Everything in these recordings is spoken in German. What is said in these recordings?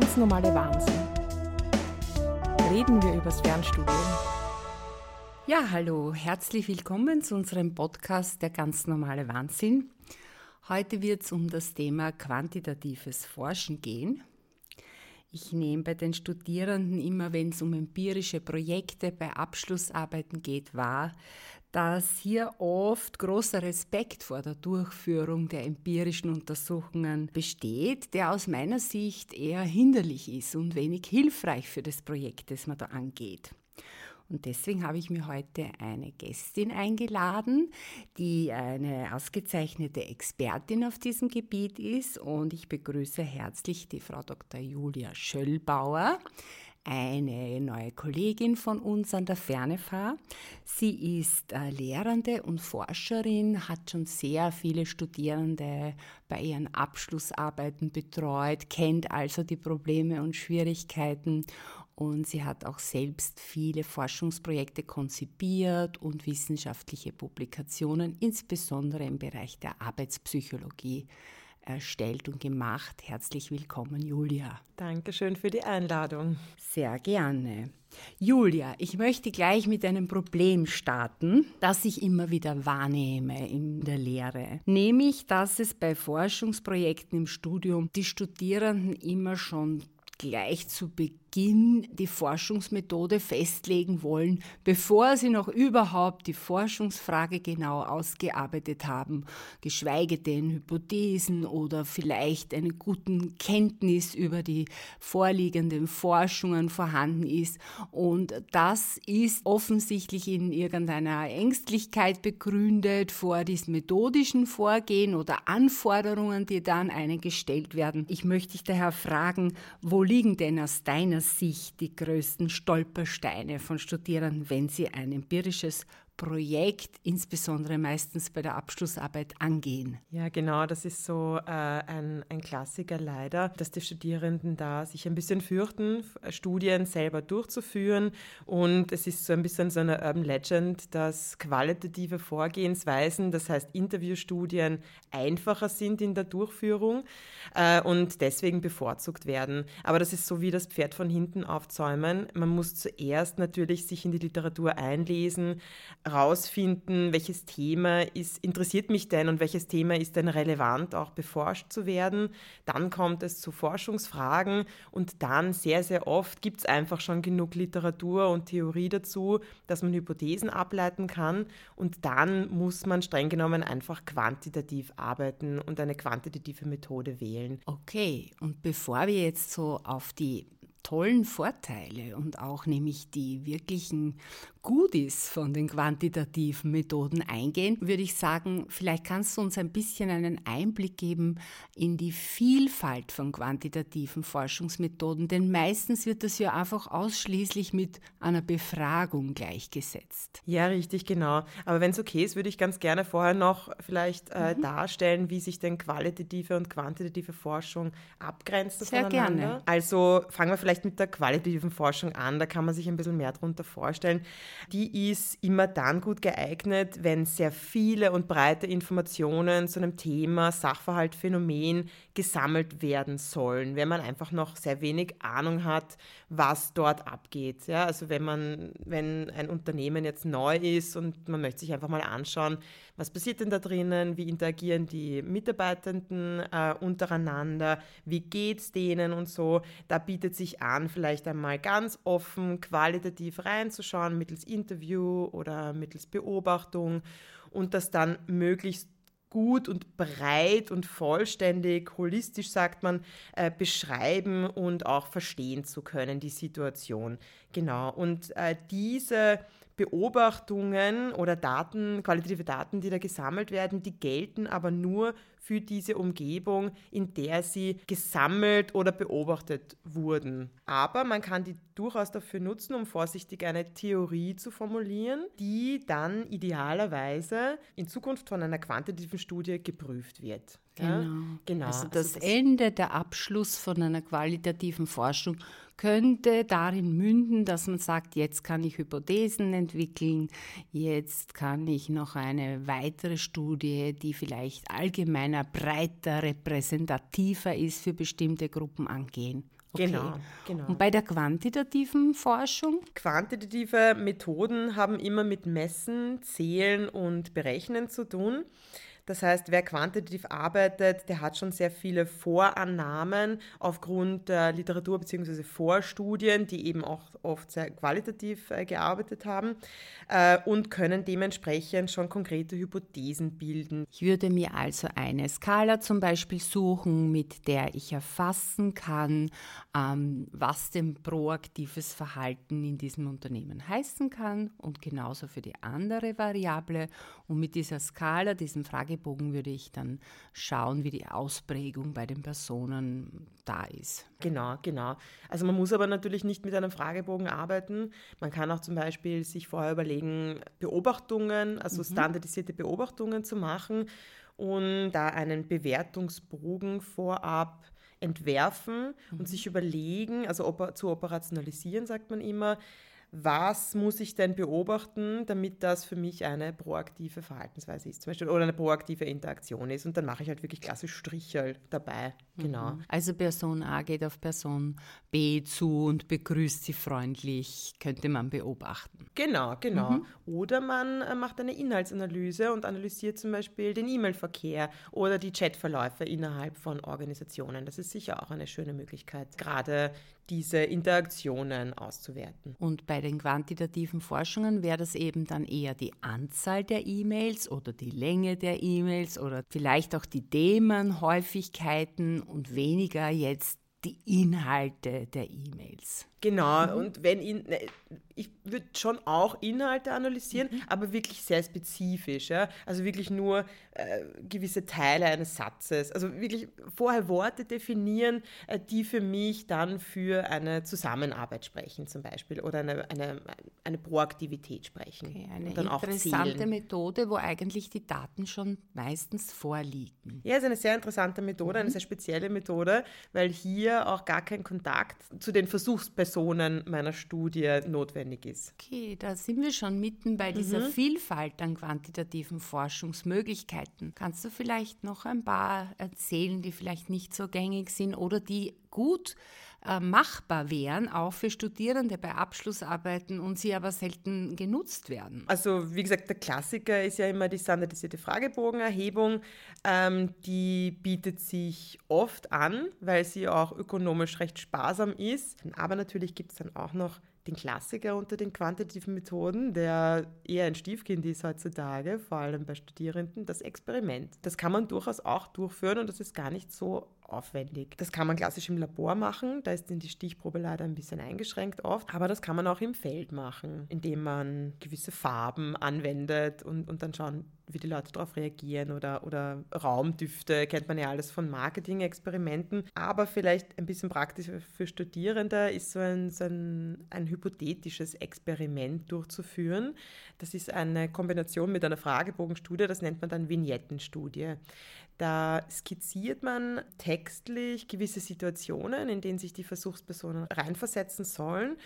ganz normale Wahnsinn. Reden wir übers Fernstudium. Ja, hallo, herzlich willkommen zu unserem Podcast Der ganz normale Wahnsinn. Heute wird es um das Thema quantitatives Forschen gehen. Ich nehme bei den Studierenden immer, wenn es um empirische Projekte bei Abschlussarbeiten geht, wahr, dass hier oft großer Respekt vor der Durchführung der empirischen Untersuchungen besteht, der aus meiner Sicht eher hinderlich ist und wenig hilfreich für das Projekt, das man da angeht. Und deswegen habe ich mir heute eine Gästin eingeladen, die eine ausgezeichnete Expertin auf diesem Gebiet ist. Und ich begrüße herzlich die Frau Dr. Julia Schöllbauer, eine neue Kollegin von uns an der Fernefahr. Sie ist äh, Lehrende und Forscherin, hat schon sehr viele Studierende bei ihren Abschlussarbeiten betreut, kennt also die Probleme und Schwierigkeiten und sie hat auch selbst viele Forschungsprojekte konzipiert und wissenschaftliche Publikationen, insbesondere im Bereich der Arbeitspsychologie, erstellt und gemacht. Herzlich willkommen, Julia. Dankeschön für die Einladung. Sehr gerne. Julia, ich möchte gleich mit einem Problem starten, das ich immer wieder wahrnehme in der Lehre. Nämlich, dass es bei Forschungsprojekten im Studium die Studierenden immer schon gleich zu Beginn Beginn die Forschungsmethode festlegen wollen, bevor sie noch überhaupt die Forschungsfrage genau ausgearbeitet haben, geschweige denn Hypothesen oder vielleicht eine guten Kenntnis über die vorliegenden Forschungen vorhanden ist. Und das ist offensichtlich in irgendeiner Ängstlichkeit begründet vor diesem methodischen Vorgehen oder Anforderungen, die dann einen gestellt werden. Ich möchte dich daher fragen, wo liegen denn aus deiner Sicht die größten Stolpersteine von Studierenden, wenn sie ein empirisches Projekt, insbesondere meistens bei der Abschlussarbeit, angehen. Ja, genau, das ist so äh, ein, ein Klassiker leider, dass die Studierenden da sich ein bisschen fürchten, Studien selber durchzuführen. Und es ist so ein bisschen so eine Urban Legend, dass qualitative Vorgehensweisen, das heißt Interviewstudien, einfacher sind in der Durchführung äh, und deswegen bevorzugt werden. Aber das ist so wie das Pferd von hinten aufzäumen. Man muss zuerst natürlich sich in die Literatur einlesen, rausfinden, welches Thema ist, interessiert mich denn und welches Thema ist denn relevant, auch beforscht zu werden. Dann kommt es zu Forschungsfragen und dann sehr, sehr oft gibt es einfach schon genug Literatur und Theorie dazu, dass man Hypothesen ableiten kann und dann muss man streng genommen einfach quantitativ arbeiten und eine quantitative Methode wählen. Okay, und bevor wir jetzt so auf die tollen Vorteile und auch nämlich die wirklichen Goodies von den quantitativen Methoden eingehen, würde ich sagen, vielleicht kannst du uns ein bisschen einen Einblick geben in die Vielfalt von quantitativen Forschungsmethoden, denn meistens wird das ja einfach ausschließlich mit einer Befragung gleichgesetzt. Ja, richtig, genau. Aber wenn es okay ist, würde ich ganz gerne vorher noch vielleicht äh, mhm. darstellen, wie sich denn qualitative und quantitative Forschung abgrenzen Sehr voneinander. gerne. Also fangen wir vielleicht mit der qualitativen Forschung an, da kann man sich ein bisschen mehr darunter vorstellen die ist immer dann gut geeignet, wenn sehr viele und breite Informationen zu einem Thema, Sachverhalt, Phänomen gesammelt werden sollen, wenn man einfach noch sehr wenig Ahnung hat, was dort abgeht. Ja, also wenn man, wenn ein Unternehmen jetzt neu ist und man möchte sich einfach mal anschauen, was passiert denn da drinnen, wie interagieren die Mitarbeitenden äh, untereinander, wie geht es denen und so, da bietet sich an, vielleicht einmal ganz offen, qualitativ reinzuschauen, mittels Interview oder mittels Beobachtung und das dann möglichst gut und breit und vollständig, holistisch sagt man, äh, beschreiben und auch verstehen zu können, die Situation. Genau. Und äh, diese Beobachtungen oder Daten, qualitative Daten, die da gesammelt werden, die gelten aber nur für diese Umgebung, in der sie gesammelt oder beobachtet wurden. Aber man kann die durchaus dafür nutzen, um vorsichtig eine Theorie zu formulieren, die dann idealerweise in Zukunft von einer quantitativen Studie geprüft wird. Genau. Ja? genau. Also das, also das Ende, der Abschluss von einer qualitativen Forschung könnte darin münden, dass man sagt, jetzt kann ich Hypothesen entwickeln, jetzt kann ich noch eine weitere Studie, die vielleicht allgemeiner, breiter, repräsentativer ist für bestimmte Gruppen angehen. Okay. Genau, genau. Und bei der quantitativen Forschung? Quantitative Methoden haben immer mit Messen, Zählen und Berechnen zu tun. Das heißt, wer quantitativ arbeitet, der hat schon sehr viele Vorannahmen aufgrund der Literatur bzw. Vorstudien, die eben auch oft sehr qualitativ äh, gearbeitet haben äh, und können dementsprechend schon konkrete Hypothesen bilden. Ich würde mir also eine Skala zum Beispiel suchen, mit der ich erfassen kann, ähm, was denn proaktives Verhalten in diesem Unternehmen heißen kann und genauso für die andere Variable. Und mit dieser Skala, diesem Frage Fragebogen würde ich dann schauen, wie die Ausprägung bei den Personen da ist. Genau, genau. Also man muss aber natürlich nicht mit einem Fragebogen arbeiten. Man kann auch zum Beispiel sich vorher überlegen, Beobachtungen, also mhm. standardisierte Beobachtungen zu machen und da einen Bewertungsbogen vorab entwerfen mhm. und sich überlegen, also zu operationalisieren, sagt man immer, was muss ich denn beobachten, damit das für mich eine proaktive Verhaltensweise ist, zum Beispiel, oder eine proaktive Interaktion ist. Und dann mache ich halt wirklich klassisch Striche dabei. Genau. Mhm. Also Person A geht auf Person B zu und begrüßt sie freundlich, könnte man beobachten. Genau, genau. Mhm. Oder man äh, macht eine Inhaltsanalyse und analysiert zum Beispiel den E-Mail-Verkehr oder die Chatverläufe innerhalb von Organisationen. Das ist sicher auch eine schöne Möglichkeit, gerade diese Interaktionen auszuwerten. Und bei den quantitativen Forschungen wäre das eben dann eher die Anzahl der E-Mails oder die Länge der E-Mails oder vielleicht auch die Themenhäufigkeiten und weniger jetzt die Inhalte der E-Mails. Genau, mhm. und wenn ihn, ne, ich würde schon auch Inhalte analysieren, mhm. aber wirklich sehr spezifisch. Ja? Also wirklich nur äh, gewisse Teile eines Satzes. Also wirklich vorher Worte definieren, äh, die für mich dann für eine Zusammenarbeit sprechen, zum Beispiel, oder eine, eine, eine Proaktivität sprechen. Okay, eine interessante Methode, wo eigentlich die Daten schon meistens vorliegen. Ja, es ist eine sehr interessante Methode, mhm. eine sehr spezielle Methode, weil hier auch gar kein Kontakt zu den Versuchspersonen Personen meiner Studie notwendig ist. Okay, da sind wir schon mitten bei dieser mhm. Vielfalt an quantitativen Forschungsmöglichkeiten. Kannst du vielleicht noch ein paar erzählen, die vielleicht nicht so gängig sind oder die gut äh, machbar wären, auch für Studierende bei Abschlussarbeiten und sie aber selten genutzt werden? Also wie gesagt, der Klassiker ist ja immer die standardisierte Fragebogenerhebung. Ähm, die bietet sich oft an, weil sie auch ökonomisch recht sparsam ist. Aber natürlich gibt es dann auch noch den Klassiker unter den quantitativen Methoden, der eher ein Stiefkind ist heutzutage, vor allem bei Studierenden, das Experiment. Das kann man durchaus auch durchführen und das ist gar nicht so aufwendig. Das kann man klassisch im Labor machen, da ist die Stichprobe leider ein bisschen eingeschränkt oft, aber das kann man auch im Feld machen, indem man gewisse Farben anwendet und, und dann schauen, wie die Leute darauf reagieren oder, oder Raumdüfte, kennt man ja alles von Marketing-Experimenten. Aber vielleicht ein bisschen praktischer für Studierende ist so ein, so ein, ein hypothetisches Experiment durchzuführen. Das ist eine Kombination mit einer Fragebogenstudie, das nennt man dann Vignettenstudie. Da skizziert man textlich gewisse Situationen, in denen sich die Versuchspersonen reinversetzen sollen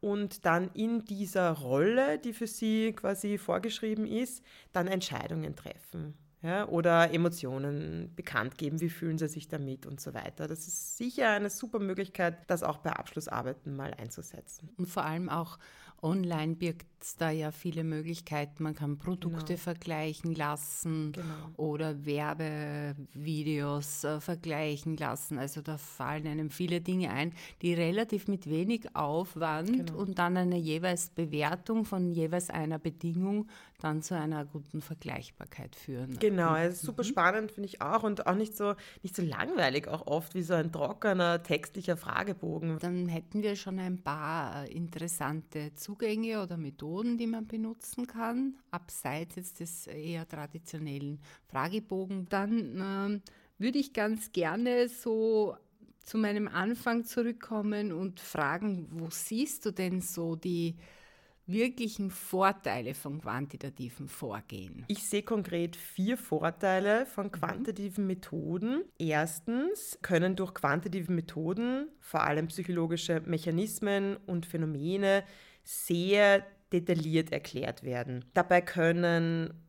und dann in dieser Rolle, die für sie quasi vorgeschrieben ist, dann Entscheidungen treffen. Ja, oder Emotionen bekannt geben, wie fühlen sie sich damit und so weiter. Das ist sicher eine super Möglichkeit, das auch bei Abschlussarbeiten mal einzusetzen. Und vor allem auch online birgt es da ja viele Möglichkeiten. Man kann Produkte genau. vergleichen lassen genau. oder Werbevideos äh, vergleichen lassen. Also da fallen einem viele Dinge ein, die relativ mit wenig Aufwand genau. und dann eine jeweils Bewertung von jeweils einer Bedingung dann zu einer guten Vergleichbarkeit führen. Genau, also super mhm. spannend finde ich auch und auch nicht so, nicht so langweilig auch oft wie so ein trockener textlicher Fragebogen. Dann hätten wir schon ein paar äh, interessante Zugänge oder Methoden, die man benutzen kann, abseits jetzt des eher traditionellen Fragebogen. Dann äh, würde ich ganz gerne so zu meinem Anfang zurückkommen und fragen, wo siehst du denn so die wirklichen Vorteile von quantitativem Vorgehen? Ich sehe konkret vier Vorteile von quantitativen Methoden. Erstens können durch quantitative Methoden vor allem psychologische Mechanismen und Phänomene sehr detailliert erklärt werden. Dabei können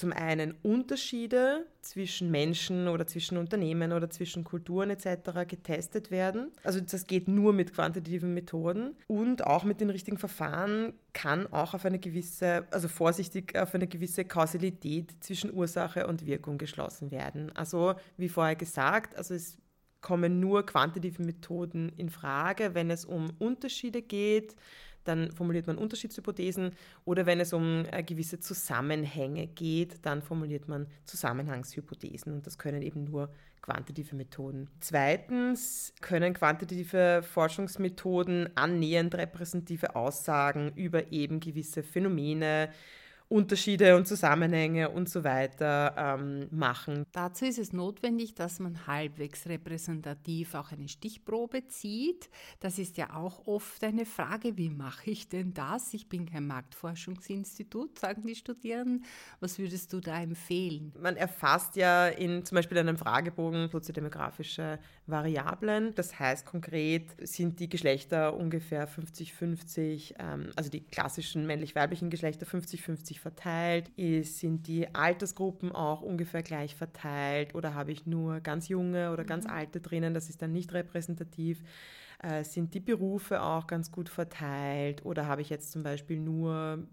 zum einen Unterschiede zwischen Menschen oder zwischen Unternehmen oder zwischen Kulturen etc. getestet werden. Also das geht nur mit quantitativen Methoden und auch mit den richtigen Verfahren kann auch auf eine gewisse, also vorsichtig auf eine gewisse Kausalität zwischen Ursache und Wirkung geschlossen werden. Also wie vorher gesagt, also es kommen nur quantitative Methoden in Frage, wenn es um Unterschiede geht, dann formuliert man Unterschiedshypothesen oder wenn es um äh, gewisse Zusammenhänge geht, dann formuliert man Zusammenhangshypothesen und das können eben nur quantitative Methoden. Zweitens können quantitative Forschungsmethoden annähernd repräsentative Aussagen über eben gewisse Phänomene, Unterschiede und Zusammenhänge und so weiter ähm, machen. Dazu ist es notwendig, dass man halbwegs repräsentativ auch eine Stichprobe zieht. Das ist ja auch oft eine Frage, wie mache ich denn das? Ich bin kein Marktforschungsinstitut, sagen die Studierenden. Was würdest du da empfehlen? Man erfasst ja in zum Beispiel einem Fragebogen soziodemografische Variablen. Das heißt konkret sind die Geschlechter ungefähr 50-50, ähm, also die klassischen männlich-weiblichen Geschlechter 50-50 verteilt? Sind die Altersgruppen auch ungefähr gleich verteilt oder habe ich nur ganz junge oder ganz mhm. alte drinnen? Das ist dann nicht repräsentativ. Äh, sind die Berufe auch ganz gut verteilt oder habe ich jetzt zum Beispiel nur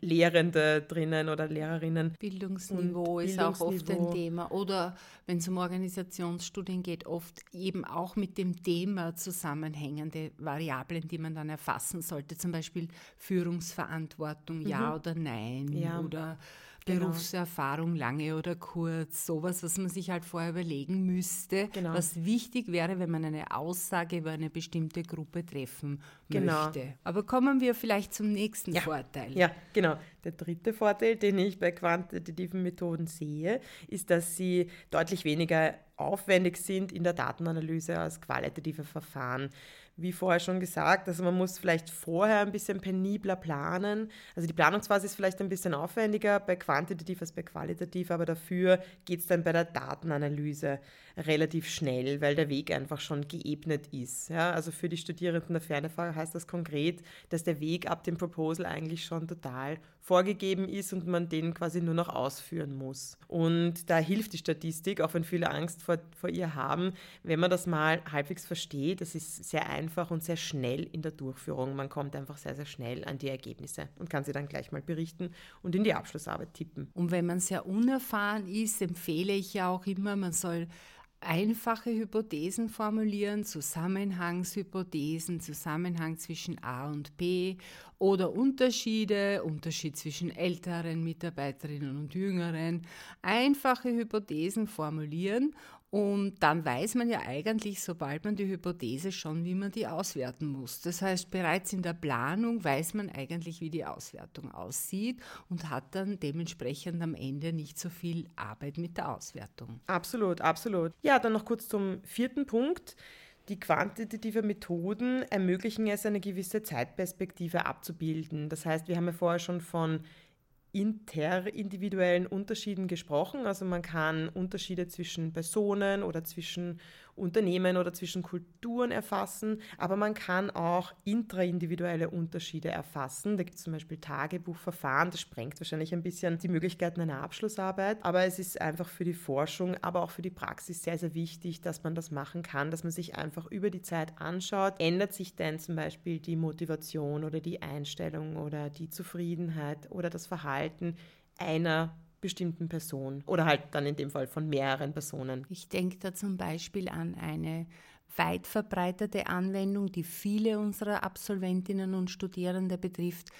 Lehrende drinnen oder Lehrerinnen. Bildungsniveau ist Bildungsniveau. auch oft ein Thema. Oder wenn es um Organisationsstudien geht, oft eben auch mit dem Thema zusammenhängende Variablen, die man dann erfassen sollte. Zum Beispiel Führungsverantwortung, ja mhm. oder nein. Ja. Oder Genau. Berufserfahrung, lange oder kurz, sowas, was man sich halt vorher überlegen müsste, genau. was wichtig wäre, wenn man eine Aussage über eine bestimmte Gruppe treffen genau. möchte. Aber kommen wir vielleicht zum nächsten ja. Vorteil. Ja, genau. Der dritte Vorteil, den ich bei quantitativen Methoden sehe, ist, dass sie deutlich weniger aufwendig sind in der Datenanalyse als qualitative Verfahren wie vorher schon gesagt, also man muss vielleicht vorher ein bisschen penibler planen. Also die Planungsphase ist vielleicht ein bisschen aufwendiger bei quantitativ als bei qualitativ, aber dafür geht es dann bei der Datenanalyse relativ schnell, weil der Weg einfach schon geebnet ist. Ja, also für die Studierenden der Fernefahrer heißt das konkret, dass der Weg ab dem Proposal eigentlich schon total vorgegeben ist und man den quasi nur noch ausführen muss. Und da hilft die Statistik, auch wenn viele Angst vor, vor ihr haben, wenn man das mal halbwegs versteht. Das ist sehr einfach und sehr schnell in der Durchführung. Man kommt einfach sehr, sehr schnell an die Ergebnisse und kann sie dann gleich mal berichten und in die Abschlussarbeit tippen. Und wenn man sehr unerfahren ist, empfehle ich ja auch immer, man soll einfache Hypothesen formulieren, Zusammenhangshypothesen, Zusammenhang zwischen A und B oder Unterschiede, Unterschied zwischen älteren Mitarbeiterinnen und jüngeren, einfache Hypothesen formulieren und dann weiß man ja eigentlich, sobald man die Hypothese schon, wie man die auswerten muss. Das heißt, bereits in der Planung weiß man eigentlich, wie die Auswertung aussieht und hat dann dementsprechend am Ende nicht so viel Arbeit mit der Auswertung. Absolut, absolut. Ja, dann noch kurz zum vierten Punkt. Die quantitative Methoden ermöglichen es, eine gewisse Zeitperspektive abzubilden. Das heißt, wir haben ja vorher schon von interindividuellen Unterschieden gesprochen. Also man kann Unterschiede zwischen Personen oder zwischen Unternehmen oder zwischen Kulturen erfassen, aber man kann auch intraindividuelle Unterschiede erfassen. Da gibt es zum Beispiel Tagebuchverfahren, das sprengt wahrscheinlich ein bisschen die Möglichkeiten einer Abschlussarbeit, aber es ist einfach für die Forschung, aber auch für die Praxis sehr, sehr wichtig, dass man das machen kann, dass man sich einfach über die Zeit anschaut, ändert sich denn zum Beispiel die Motivation oder die Einstellung oder die Zufriedenheit oder das Verhalten einer bestimmten Person oder halt dann in dem Fall von mehreren Personen. Ich denke da zum Beispiel an eine weit verbreitete Anwendung, die viele unserer Absolventinnen und Studierende betrifft,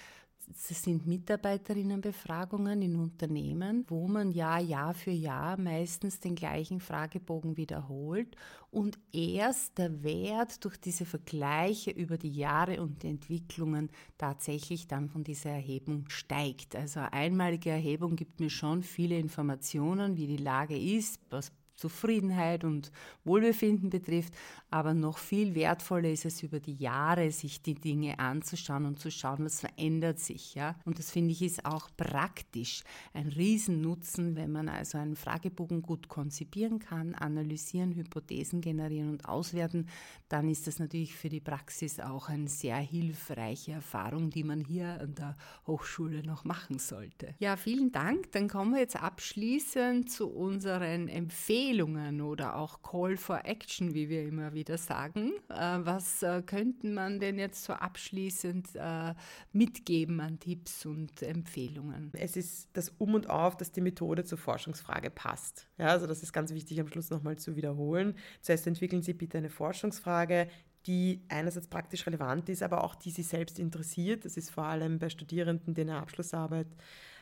es sind Mitarbeiterinnenbefragungen in Unternehmen, wo man ja Jahr für Jahr meistens den gleichen Fragebogen wiederholt und erst der Wert durch diese Vergleiche über die Jahre und die Entwicklungen tatsächlich dann von dieser Erhebung steigt. Also einmalige Erhebung gibt mir schon viele Informationen, wie die Lage ist, was Zufriedenheit und Wohlbefinden betrifft. Aber noch viel wertvoller ist es, über die Jahre sich die Dinge anzuschauen und zu schauen, was verändert sich. Ja? Und das finde ich ist auch praktisch ein Riesennutzen, wenn man also einen Fragebogen gut konzipieren kann, analysieren, Hypothesen generieren und auswerten, dann ist das natürlich für die Praxis auch eine sehr hilfreiche Erfahrung, die man hier an der Hochschule noch machen sollte. Ja, vielen Dank. Dann kommen wir jetzt abschließend zu unseren Empfehlungen oder auch Call for Action, wie wir immer wieder sagen. Äh, was äh, könnte man denn jetzt so abschließend äh, mitgeben an Tipps und Empfehlungen? Es ist das Um und Auf, dass die Methode zur Forschungsfrage passt. Ja, also das ist ganz wichtig am Schluss nochmal zu wiederholen. Zuerst entwickeln Sie bitte eine Forschungsfrage, die einerseits praktisch relevant ist, aber auch die Sie selbst interessiert. Das ist vor allem bei Studierenden, die eine Abschlussarbeit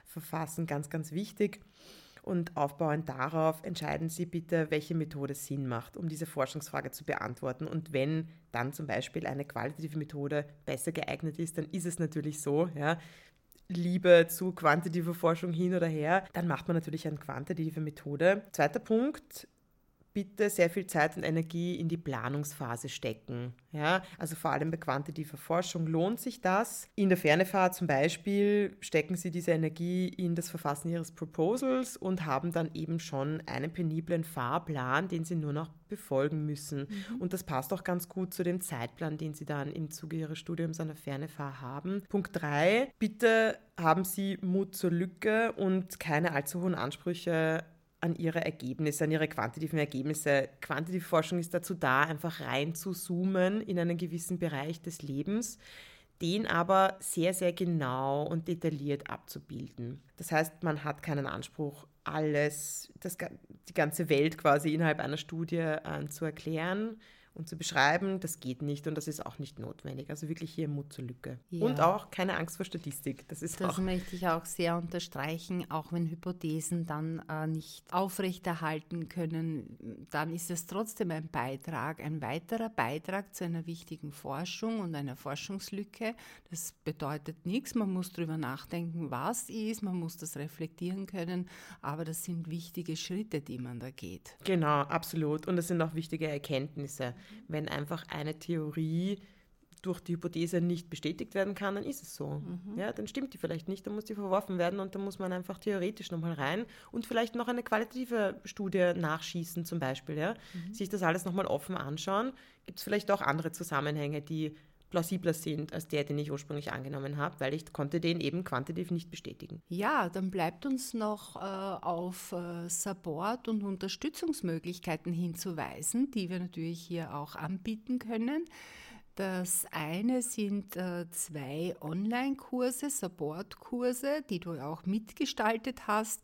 verfassen, ganz, ganz wichtig. Und aufbauend darauf entscheiden Sie bitte, welche Methode Sinn macht, um diese Forschungsfrage zu beantworten. Und wenn dann zum Beispiel eine qualitative Methode besser geeignet ist, dann ist es natürlich so, ja, Liebe zu quantitativer Forschung hin oder her, dann macht man natürlich eine quantitative Methode. Zweiter Punkt, bitte sehr viel Zeit und Energie in die Planungsphase stecken. Ja, also vor allem bei quantitativer Forschung lohnt sich das. In der Fernefahrt zum Beispiel stecken Sie diese Energie in das Verfassen Ihres Proposals und haben dann eben schon einen peniblen Fahrplan, den Sie nur noch befolgen müssen. Mhm. Und das passt auch ganz gut zu dem Zeitplan, den Sie dann im Zuge Ihres Studiums an der Fernefahrt haben. Punkt 3. Bitte haben Sie Mut zur Lücke und keine allzu hohen Ansprüche an ihre Ergebnisse, an ihre quantitativen Ergebnisse. Quantitative Forschung ist dazu da, einfach rein zu zoomen in einen gewissen Bereich des Lebens, den aber sehr, sehr genau und detailliert abzubilden. Das heißt, man hat keinen Anspruch, alles, das, die ganze Welt quasi innerhalb einer Studie äh, zu erklären und zu beschreiben, das geht nicht und das ist auch nicht notwendig. Also wirklich hier Mut zur Lücke. Ja. Und auch keine Angst vor Statistik. Das ist das auch möchte ich auch sehr unterstreichen, auch wenn Hypothesen dann äh, nicht aufrechterhalten können, dann ist es trotzdem ein Beitrag, ein weiterer Beitrag zu einer wichtigen Forschung und einer Forschungslücke. Das bedeutet nichts, man muss darüber nachdenken, was ist, man muss das reflektieren können, aber das sind wichtige Schritte, die man da geht. Genau, absolut. Und das sind auch wichtige Erkenntnisse wenn einfach eine Theorie durch die Hypothese nicht bestätigt werden kann, dann ist es so. Mhm. Ja, dann stimmt die vielleicht nicht, dann muss die verworfen werden und dann muss man einfach theoretisch nochmal rein und vielleicht noch eine qualitative Studie nachschießen zum Beispiel. Ja? Mhm. Sich das alles nochmal offen anschauen. Gibt es vielleicht auch andere Zusammenhänge, die plausibler sind als der, den ich ursprünglich angenommen habe, weil ich konnte den eben quantitativ nicht bestätigen. Ja, dann bleibt uns noch äh, auf äh, Support und Unterstützungsmöglichkeiten hinzuweisen, die wir natürlich hier auch anbieten können. Das eine sind äh, zwei Online-Kurse, Support-Kurse, die du auch mitgestaltet hast.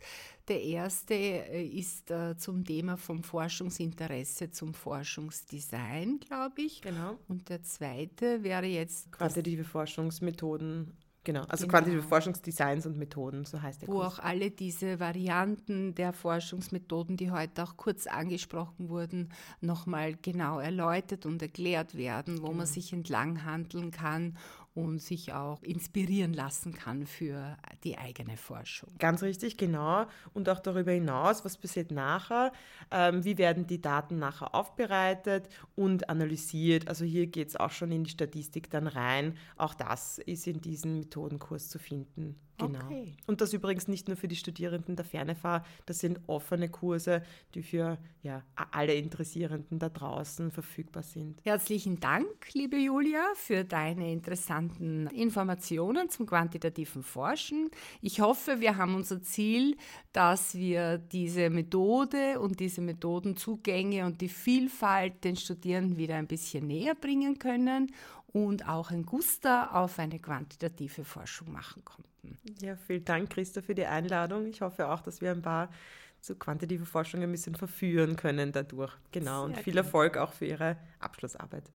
Der erste äh, ist äh, zum Thema vom Forschungsinteresse zum Forschungsdesign, glaube ich. Genau. Und der zweite wäre jetzt. Quantitative Forschungsmethoden Genau, also genau. quantitative Forschungsdesigns und Methoden, so heißt der Wo Kurs. auch alle diese Varianten der Forschungsmethoden, die heute auch kurz angesprochen wurden, nochmal genau erläutert und erklärt werden, wo genau. man sich entlang handeln kann und sich auch inspirieren lassen kann für die eigene Forschung. Ganz richtig, genau. Und auch darüber hinaus, was passiert nachher, ähm, wie werden die Daten nachher aufbereitet und analysiert. Also hier geht es auch schon in die Statistik dann rein. Auch das ist in diesem Methodenkurs zu finden. Genau. Okay. Und das übrigens nicht nur für die Studierenden der Fernefahr, das sind offene Kurse, die für ja, alle Interessierenden da draußen verfügbar sind. Herzlichen Dank, liebe Julia, für deine interessanten Informationen zum quantitativen Forschen. Ich hoffe, wir haben unser Ziel, dass wir diese Methode und diese Methodenzugänge und die Vielfalt den Studierenden wieder ein bisschen näher bringen können und auch ein Guster auf eine quantitative Forschung machen konnten. Ja, vielen Dank, Christa, für die Einladung. Ich hoffe auch, dass wir ein paar zu quantitativer Forschung ein bisschen verführen können dadurch. Genau. Sehr und viel Erfolg auch für Ihre Abschlussarbeit.